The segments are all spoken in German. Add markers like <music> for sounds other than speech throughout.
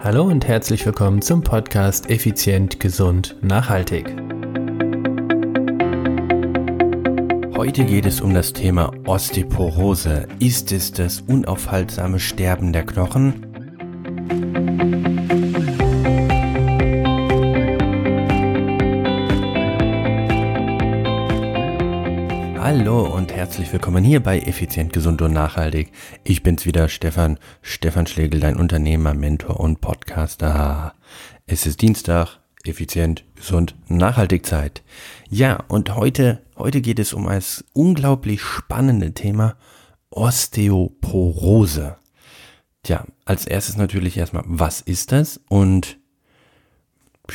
Hallo und herzlich willkommen zum Podcast Effizient, Gesund, Nachhaltig. Heute geht es um das Thema Osteoporose. Ist es das unaufhaltsame Sterben der Knochen? Und herzlich willkommen hier bei Effizient, Gesund und Nachhaltig. Ich bin's wieder, Stefan, Stefan Schlegel, dein Unternehmer, Mentor und Podcaster. Es ist Dienstag, effizient, gesund, nachhaltig Zeit. Ja, und heute, heute geht es um ein unglaublich spannende Thema Osteoporose. Tja, als erstes natürlich erstmal, was ist das? Und,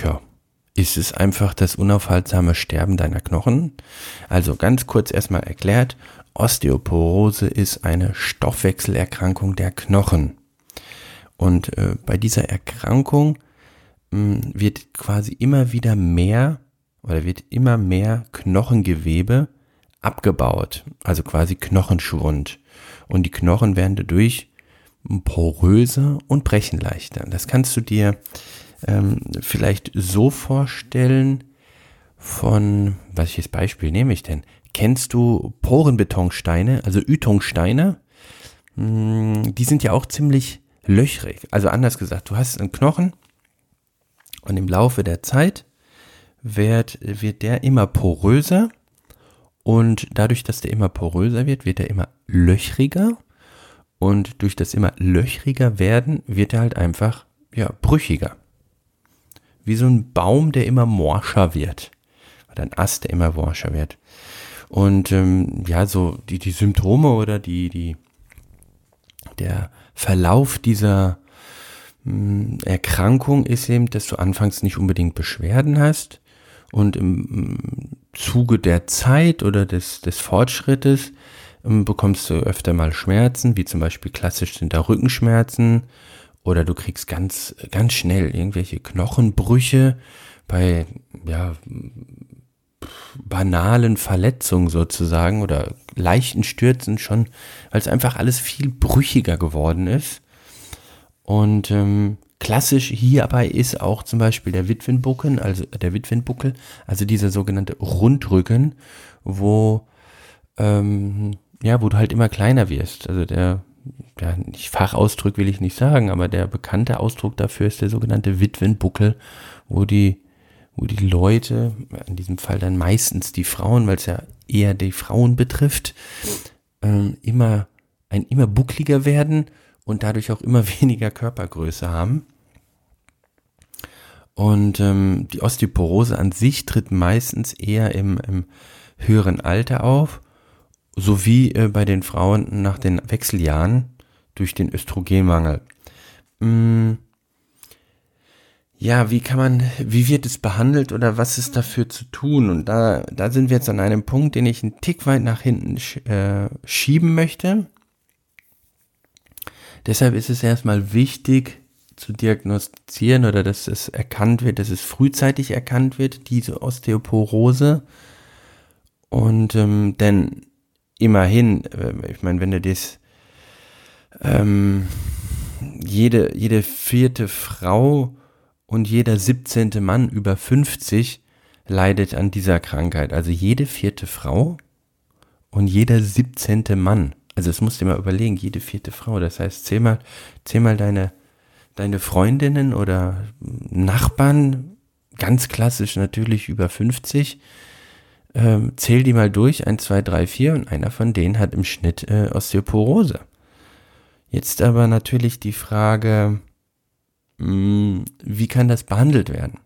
ja, ist es einfach das unaufhaltsame Sterben deiner Knochen? Also ganz kurz erstmal erklärt, Osteoporose ist eine Stoffwechselerkrankung der Knochen. Und äh, bei dieser Erkrankung mh, hm, wird quasi immer wieder mehr oder wird immer mehr Knochengewebe abgebaut, also quasi Knochenschwund. Und die Knochen werden dadurch poröser und brechen leichter. Das kannst du dir ähm, vielleicht so vorstellen von, welches Beispiel nehme ich denn? Kennst du Porenbetonsteine, also Ütungssteine? Hm, die sind ja auch ziemlich löchrig. Also anders gesagt, du hast einen Knochen und im Laufe der Zeit wird, wird der immer poröser und dadurch, dass der immer poröser wird, wird er immer löchriger und durch das immer löchriger werden, wird er halt einfach, ja, brüchiger wie so ein Baum, der immer morscher wird. Oder ein Ast, der immer morscher wird. Und ähm, ja, so die, die Symptome oder die, die, der Verlauf dieser mh, hm, Erkrankung ist eben, dass du anfangs nicht unbedingt Beschwerden hast und im, im Zuge der Zeit oder des, des Fortschrittes ähm, bekommst du öfter mal Schmerzen, wie zum Beispiel klassisch sind da Rückenschmerzen oder du kriegst ganz, ganz schnell irgendwelche Knochenbrüche bei, ja, banalen Verletzungen sozusagen oder leichten Stürzen schon, weil es einfach alles viel brüchiger geworden ist. Und ähm, klassisch hierbei ist auch zum Beispiel der Witwenbuckel, also der Witwenbuckel, also dieser sogenannte Rundrücken, wo ähm, ja, wo du halt immer kleiner wirst. Also der ja, nicht Fachausdruck will ich nicht sagen, aber der bekannte Ausdruck dafür ist der sogenannte Witwenbuckel, wo die, wo die Leute, in diesem Fall dann meistens die Frauen, weil es ja eher die Frauen betrifft, ähm, immer, ein immer buckliger werden und dadurch auch immer <laughs> weniger Körpergröße haben. Und ähm, die Osteoporose an sich tritt meistens eher im, im höheren Alter auf, sowie äh, bei den Frauen nach den Wechseljahren durch den Östrogenmangel. Hm, ja, wie kann man, wie wird es behandelt oder was ist dafür zu tun? Und da, da sind wir jetzt an einem Punkt, den ich einen Tick weit nach hinten äh, schieben möchte. Deshalb ist es erstmal wichtig zu diagnostizieren oder dass es erkannt wird, dass es frühzeitig erkannt wird, diese Osteoporose. Und ähm, denn immerhin, äh, ich meine, wenn du das ähm, jede, jede vierte Frau und jeder siebzehnte Mann über 50 leidet an dieser Krankheit. Also jede vierte Frau und jeder siebzehnte Mann. Also das musst du dir mal überlegen, jede vierte Frau. Das heißt, zähl mal, zähl mal deine, deine Freundinnen oder Nachbarn, ganz klassisch natürlich über 50, ähm, zähl die mal durch, 1, 2, 3, 4 und einer von denen hat im Schnitt äh, Osteoporose. Jetzt aber natürlich die Frage, hm, wie kann das behandelt werden?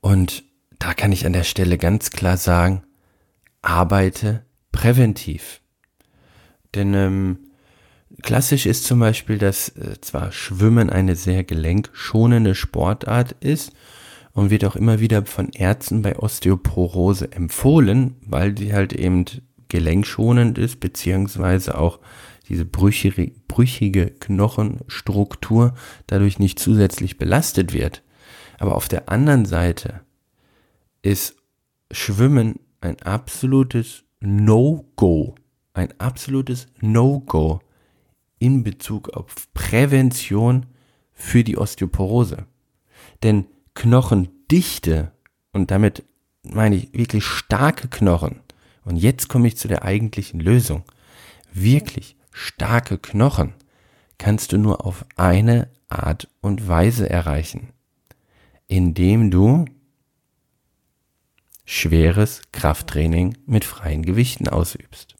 Und da kann ich an der Stelle ganz klar sagen, arbeite präventiv. Denn ähm, klassisch ist zum Beispiel, dass äh, zwar Schwimmen eine sehr gelenkschonende Sportart ist und wird auch immer wieder von Ärzten bei Osteoporose empfohlen, weil sie halt eben gelenkschonend ist, beziehungsweise auch diese brüchige, brüchige Knochenstruktur dadurch nicht zusätzlich belastet wird. Aber auf der anderen Seite ist Schwimmen ein absolutes No-Go. Ein absolutes No-Go. in Bezug auf Prävention für die Osteoporose. Denn Knochendichte, und damit meine ich wirklich starke Knochen, und jetzt komme ich zu der eigentlichen Lösung, wirklich starke Knochen kannst du nur auf eine Art und Weise erreichen, indem du schweres Krafttraining mit freien Gewichten ausübst.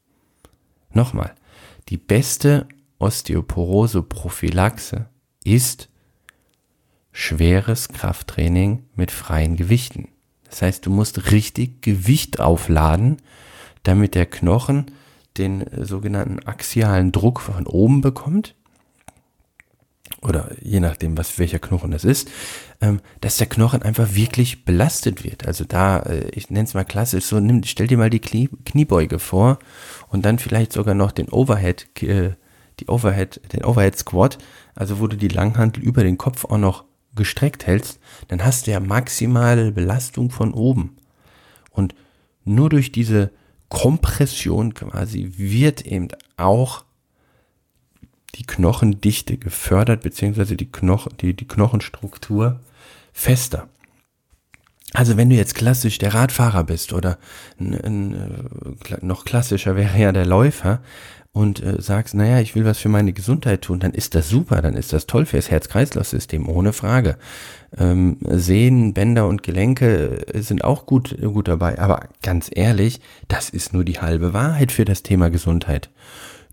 Nochmal, die beste Osteoporose-Prophylaxe ist schweres Krafttraining mit freien Gewichten. Das heißt, du musst richtig Gewicht aufladen, damit der Knochen den sogenannten axialen Druck von oben bekommt oder je nachdem, was welcher Knochen das ist, ähm, dass der Knochen einfach wirklich belastet wird. Also da, äh, ich nenne es mal klassisch so, nimm, stell dir mal die Knie, Kniebeuge vor und dann vielleicht sogar noch den Overhead, äh, die Overhead, den Overhead Squat, also wo du die Langhantel über den Kopf auch noch gestreckt hältst, dann hast du ja maximale Belastung von oben. Und nur durch diese Kompression quasi wird eben auch die Knochendichte gefördert, beziehungsweise die, Knochen, die, die Knochenstruktur fester. Also wenn du jetzt klassisch der Radfahrer bist oder äh, noch klassischer wäre ja der Läufer und äh, sagst, naja, ich will was für meine Gesundheit tun, dann ist das super, dann ist das toll fürs Herz-Kreislauf-System, ohne Frage. Ähm, Sehnen, Bänder und Gelenke äh, sind auch gut, gut dabei, aber ganz ehrlich, das ist nur die halbe Wahrheit für das Thema Gesundheit.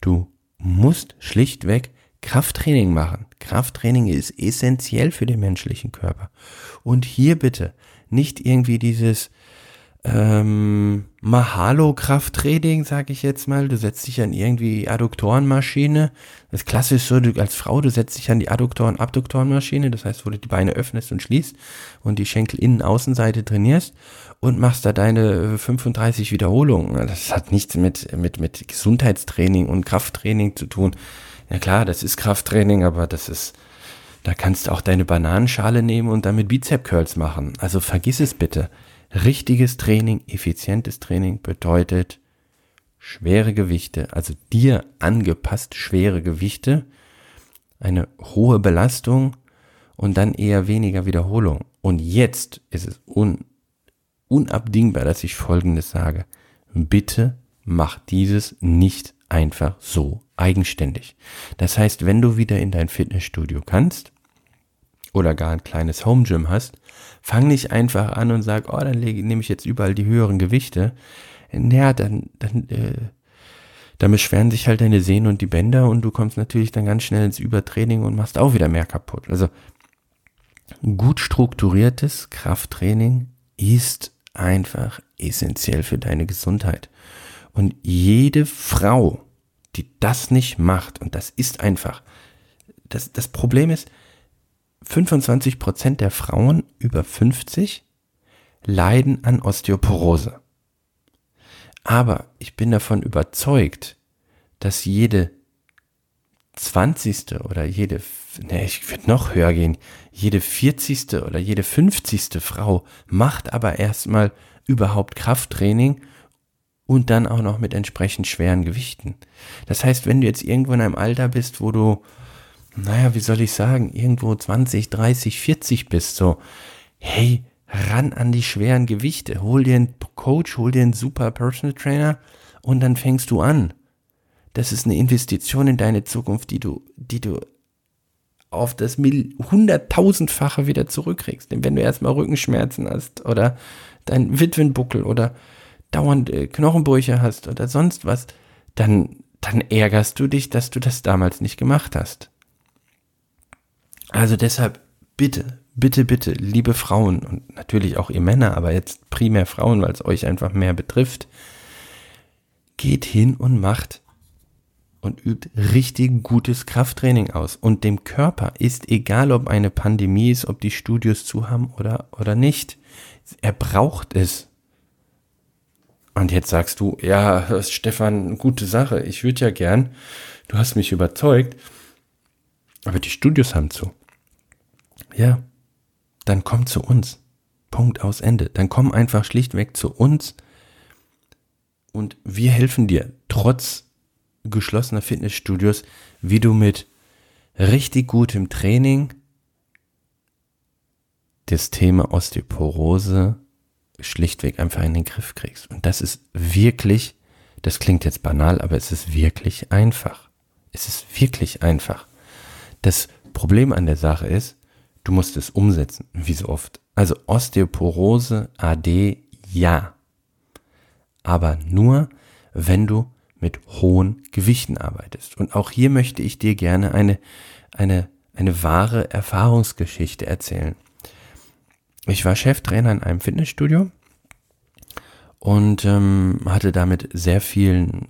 Du musst schlichtweg Krafttraining machen. Krafttraining ist essentiell für den menschlichen Körper. Und hier bitte nicht irgendwie dieses ähm, Mahalo-Krafttraining, sage ich jetzt mal. Du setzt dich an irgendwie Adduktorenmaschine. Das ist klassisch so, du als Frau, du setzt dich an die Adduktoren-Abduktorenmaschine, das heißt, wo du die Beine öffnest und schließt und die Schenkel-Innen-Außenseite trainierst und machst da deine 35 Wiederholungen. Das hat nichts mit, mit, mit Gesundheitstraining und Krafttraining zu tun. Ja klar, das ist Krafttraining, aber das ist, da kannst du auch deine Bananenschale nehmen und damit Bizep-Curls machen. Also vergiss es bitte. Richtiges Training, effizientes Training bedeutet schwere Gewichte, also dir angepasst schwere Gewichte, eine hohe Belastung und dann eher weniger Wiederholung. Und jetzt ist es un unabdingbar, dass ich Folgendes sage. Bitte mach dieses nicht einfach so eigenständig. Das heißt, wenn du wieder in dein Fitnessstudio kannst oder gar ein kleines Home Gym hast, fang nicht einfach an und sag, oh, dann nehme ich jetzt überall die höheren Gewichte. Naja, dann, dann, äh, dann beschweren sich halt deine Sehnen und die Bänder und du kommst natürlich dann ganz schnell ins Übertraining und machst auch wieder mehr kaputt. Also gut strukturiertes Krafttraining ist einfach essentiell für deine Gesundheit. Und jede Frau, die das nicht macht, und das ist einfach, das, das Problem ist, 25 Prozent der Frauen über 50 leiden an Osteoporose. Aber ich bin davon überzeugt, dass jede 20. oder jede, ne, ich würde noch höher gehen, jede 40. oder jede 50. Frau macht aber erstmal überhaupt Krafttraining und dann auch noch mit entsprechend schweren Gewichten. Das heißt, wenn du jetzt irgendwo in einem Alter bist, wo du, naja, wie soll ich sagen, irgendwo 20, 30, 40 bist, so, hey, ran an die schweren Gewichte, hol dir einen Coach, hol dir einen super Personal Trainer und dann fängst du an das ist eine Investition in deine Zukunft, die du, die du auf das hunderttausendfache wieder zurückkriegst. Denn wenn du erstmal Rückenschmerzen hast oder dein Witwenbuckel oder dauernd äh, Knochenbrüche hast oder sonst was, dann, dann ärgerst du dich, dass du das damals nicht gemacht hast. Also deshalb bitte, bitte, bitte, liebe Frauen und natürlich auch ihr Männer, aber jetzt primär Frauen, weil es euch einfach mehr betrifft, geht hin und macht und übt richtig gutes Krafttraining aus. Und dem Körper ist egal, ob eine Pandemie ist, ob die Studios zu haben oder, oder nicht. Er braucht es. Und jetzt sagst du, ja, Stefan, gute Sache. Ich würde ja gern. Du hast mich überzeugt. Aber die Studios haben zu. Ja, dann komm zu uns. Punkt aus Ende. Dann komm einfach schlichtweg zu uns und wir helfen dir trotz geschlossener Fitnessstudios, wie du mit richtig gutem Training das Thema Osteoporose schlichtweg einfach in den Griff kriegst. Und das ist wirklich, das klingt jetzt banal, aber es ist wirklich einfach. Es ist wirklich einfach. Das Problem an der Sache ist, du musst es umsetzen, wie so oft. Also Osteoporose AD ja. Aber nur, wenn du mit hohen Gewichten arbeitest. Und auch hier möchte ich dir gerne eine, eine, eine wahre Erfahrungsgeschichte erzählen. Ich war Cheftrainer in einem Fitnessstudio und ähm, hatte damit sehr vielen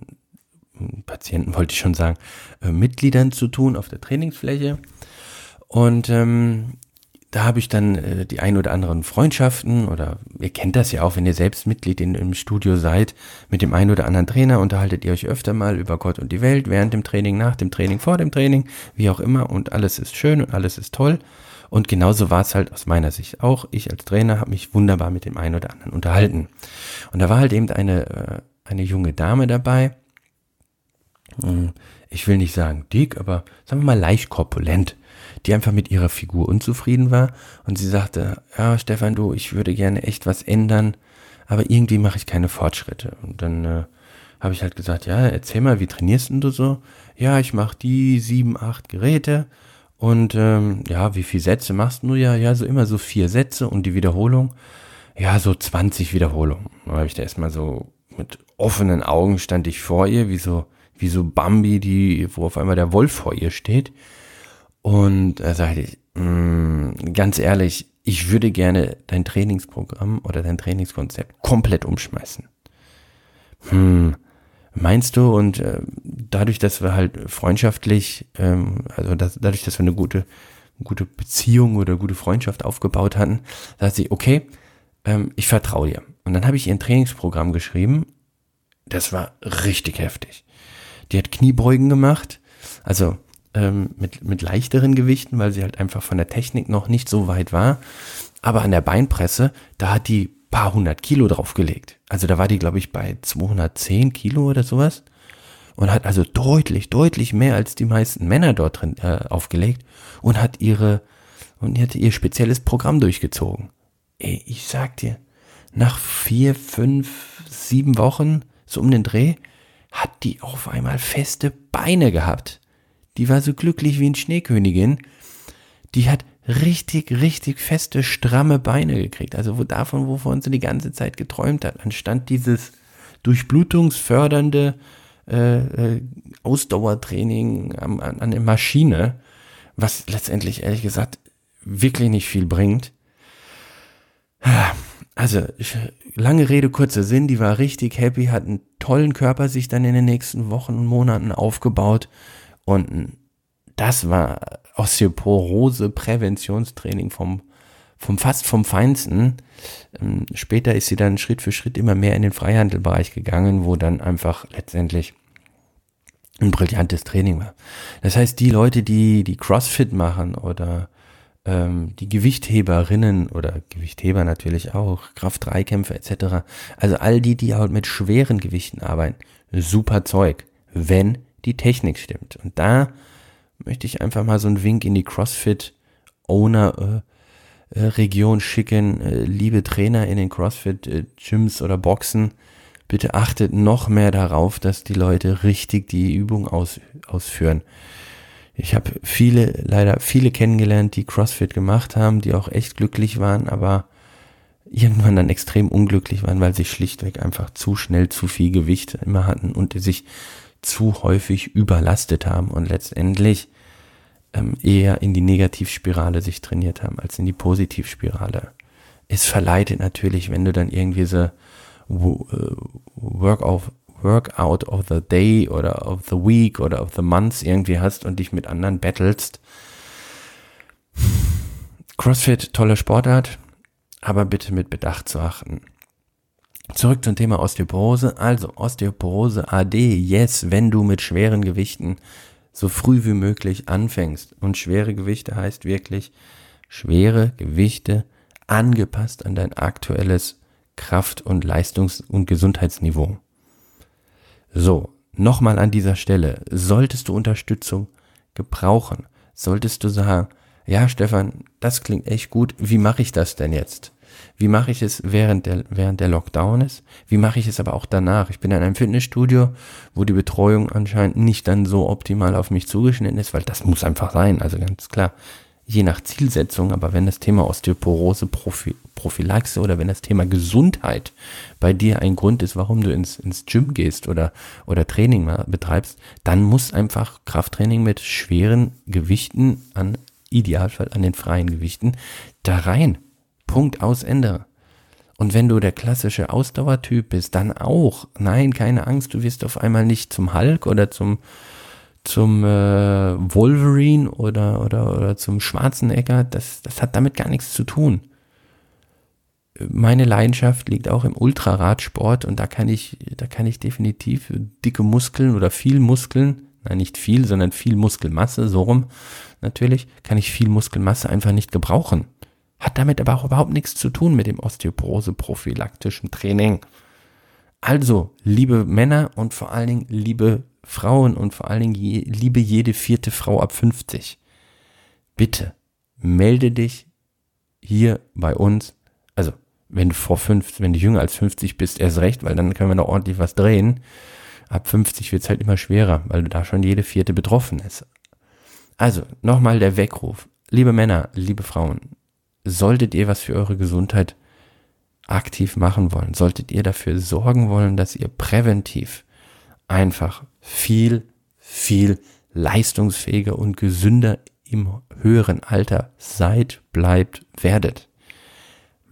Patienten, wollte ich schon sagen, äh, Mitgliedern zu tun auf der Trainingsfläche. Und ähm, da habe ich dann äh, die ein oder anderen Freundschaften oder ihr kennt das ja auch, wenn ihr selbst Mitglied in, im Studio seid, mit dem einen oder anderen Trainer unterhaltet ihr euch öfter mal über Gott und die Welt, während dem Training, nach dem Training, vor dem Training, wie auch immer und alles ist schön und alles ist toll. Und genauso war es halt aus meiner Sicht auch. Ich als Trainer habe mich wunderbar mit dem einen oder anderen unterhalten. Und da war halt eben eine, äh, eine junge Dame dabei. Hm, ich will nicht sagen dick, aber sagen wir mal leicht korpulent die einfach mit ihrer Figur unzufrieden war und sie sagte, ja, Stefan, du, ich würde gerne echt was ändern, aber irgendwie mache ich keine Fortschritte. Und dann äh, habe ich halt gesagt, ja, erzähl mal, wie trainierst denn du so? Ja, ich mache die sieben, acht Geräte und ähm, ja, wie viele Sätze machst du? Ja, ja, so immer so vier Sätze und die Wiederholung, ja, so 20 Wiederholungen. Dann habe ich da erstmal so mit offenen Augen stand ich vor ihr, wie so, wie so Bambi, die, wo auf einmal der Wolf vor ihr steht. Und da sagte ich, mh, mm, ganz ehrlich, ich würde gerne dein Trainingsprogramm oder dein Trainingskonzept komplett umschmeißen. Hm, meinst du? Und äh, dadurch, dass wir halt freundschaftlich, ähm, also dass, dadurch, dass wir eine gute, gute Beziehung oder gute Freundschaft aufgebaut hatten, sagte sie, okay, ähm, ich vertraue dir. Und dann habe ich ihr ein Trainingsprogramm geschrieben. Das war richtig heftig. Die hat Kniebeugen gemacht. Also ähm, mit, mit leichteren Gewichten, weil sie halt einfach von der Technik noch nicht so weit war. Aber an der Beinpresse, da hat die paar hundert Kilo draufgelegt. Also da war die, glaube ich, bei 210 Kilo oder sowas. Und hat also deutlich, deutlich mehr als die meisten Männer dort drin äh, aufgelegt und hat ihre und hat ihr spezielles Programm durchgezogen. Ey, ich sag dir, nach vier, fünf, sieben Wochen, so um den Dreh, hat die auf einmal feste Beine gehabt. Die war so glücklich wie ein Schneekönigin. Die hat richtig, richtig feste, stramme Beine gekriegt. Also wo davon, wovon sie die ganze Zeit geträumt hat. Anstatt dieses durchblutungsfördernde äh, äh, Ausdauertraining an, an, an der Maschine, was letztendlich ehrlich gesagt wirklich nicht viel bringt. Also, lange Rede, kurzer Sinn, die war richtig happy, hat einen tollen Körper sich dann in den nächsten Wochen und Monaten aufgebaut und das war Osteoporose-Präventionstraining vom, vom fast vom Feinsten. Ähm, später ist sie dann Schritt für Schritt immer mehr in den Freihandelbereich gegangen, wo dann einfach letztendlich ein brillantes Training war. Das heißt, die Leute, die die CrossFit machen oder die Gewichtheberinnen oder Gewichtheber natürlich auch, Kraft-3-Kämpfer etc., also all die, die halt mit schweren Gewichten arbeiten, super Zeug, wenn die Technik stimmt. Und da möchte ich einfach mal so einen Wink in die CrossFit-Owner äh, äh, schicken. Äh, liebe Trainer in den CrossFit-Gyms oder Boxen, bitte achtet noch mehr darauf, dass die Leute richtig die Übung aus, ausführen. Ich habe viele, leider viele kennengelernt, die CrossFit gemacht haben, die auch echt glücklich waren, aber irgendwann dann extrem unglücklich waren, weil sie schlichtweg einfach zu schnell zu viel Gewicht immer hatten und sich zu häufig überlastet haben und letztendlich ähm, eher in die Negativspirale sich trainiert haben als in die Positivspirale. Es verleitet natürlich, wenn du dann irgendwie so äh, Work of, Workout of the Day oder of the Week oder of the Month irgendwie hast und dich mit anderen battlest. CrossFit, tolle Sportart, aber bitte mit Bedacht zu achten. Zurück zum Thema Osteoporose. Also Osteoporose AD, yes, wenn du mit schweren Gewichten so früh wie möglich anfängst. Und schwere Gewichte heißt wirklich schwere Gewichte angepasst an dein aktuelles Kraft- und Leistungs- und Gesundheitsniveau. So, nochmal an dieser Stelle, solltest du Unterstützung gebrauchen, solltest du sagen, ja Stefan, das klingt echt gut, wie mache ich das denn jetzt? Wie mache ich es während der, während der Lockdown ist? Wie mache ich es aber auch danach? Ich bin in einem Fitnessstudio, wo die Betreuung anscheinend nicht dann so optimal auf mich zugeschnitten ist, weil das muss einfach sein, also ganz klar. Je nach Zielsetzung, aber wenn das Thema Osteoporose, Prophy Prophylaxe oder wenn das Thema Gesundheit bei dir ein Grund ist, warum du ins, ins Gym gehst oder, oder Training betreibst, dann muss einfach Krafttraining mit schweren Gewichten an Idealfall an den freien Gewichten da rein. Punkt aus Ende. Und wenn du der klassische Ausdauertyp bist, dann auch. Nein, keine Angst, du wirst auf einmal nicht zum Hulk oder zum zum äh, Wolverine oder, oder, oder zum Schwarzenegger. Das, das hat damit gar nichts zu tun. Meine Leidenschaft liegt auch im Ultraradsport und da kann ich, da kann ich definitiv dicke Muskeln oder viel Muskeln, nein, nicht viel, sondern viel Muskelmasse, so rum natürlich, kann ich viel Muskelmasse einfach nicht gebrauchen. Hat damit aber auch überhaupt nichts zu tun mit dem Osteoporose-prophylaktischen Training. Also, liebe Männer und vor allen Dingen liebe Frauen und vor allen Dingen je, liebe jede vierte Frau ab 50, bitte melde dich hier bei uns. Also, wenn du vor 50, wenn du jünger als 50 bist, erst recht, weil dann können wir noch ordentlich was drehen. Ab 50 wird es halt immer schwerer, weil da schon jede vierte betroffen ist. Also, nochmal der Weckruf. Liebe Männer, liebe Frauen, solltet ihr was für eure Gesundheit aktiv machen wollen, solltet ihr dafür sorgen wollen, dass ihr präventiv einfach viel, viel leistungsfähiger und gesünder im höheren Alter seid, bleibt, werdet.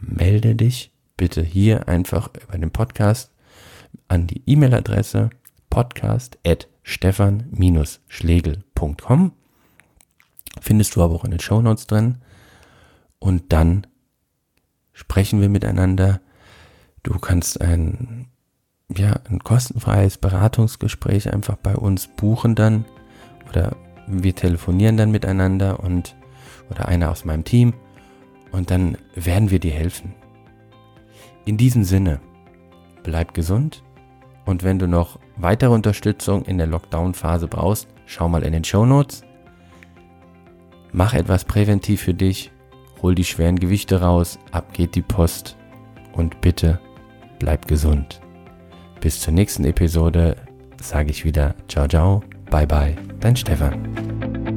Melde dich bitte hier einfach über den Podcast an die E-Mail-Adresse podcast at stefan-schlegel.com Findest du aber auch in den Show Notes drin. Und dann sprechen wir miteinander. Du kannst ein, ja, ein kostenfreies Beratungsgespräch einfach bei uns buchen dann. Oder wir telefonieren dann miteinander und, oder einer aus meinem Team. Und dann werden wir dir helfen. In diesem Sinne, bleib gesund. Und wenn du noch weitere Unterstützung in der Lockdown-Phase brauchst, schau mal in den Show Notes. Mach etwas präventiv für dich, hol die schweren Gewichte raus, ab geht die Post und bitte bleib gesund. Bis zur nächsten Episode sage ich wieder ciao ciao, bye bye, dein Stefan.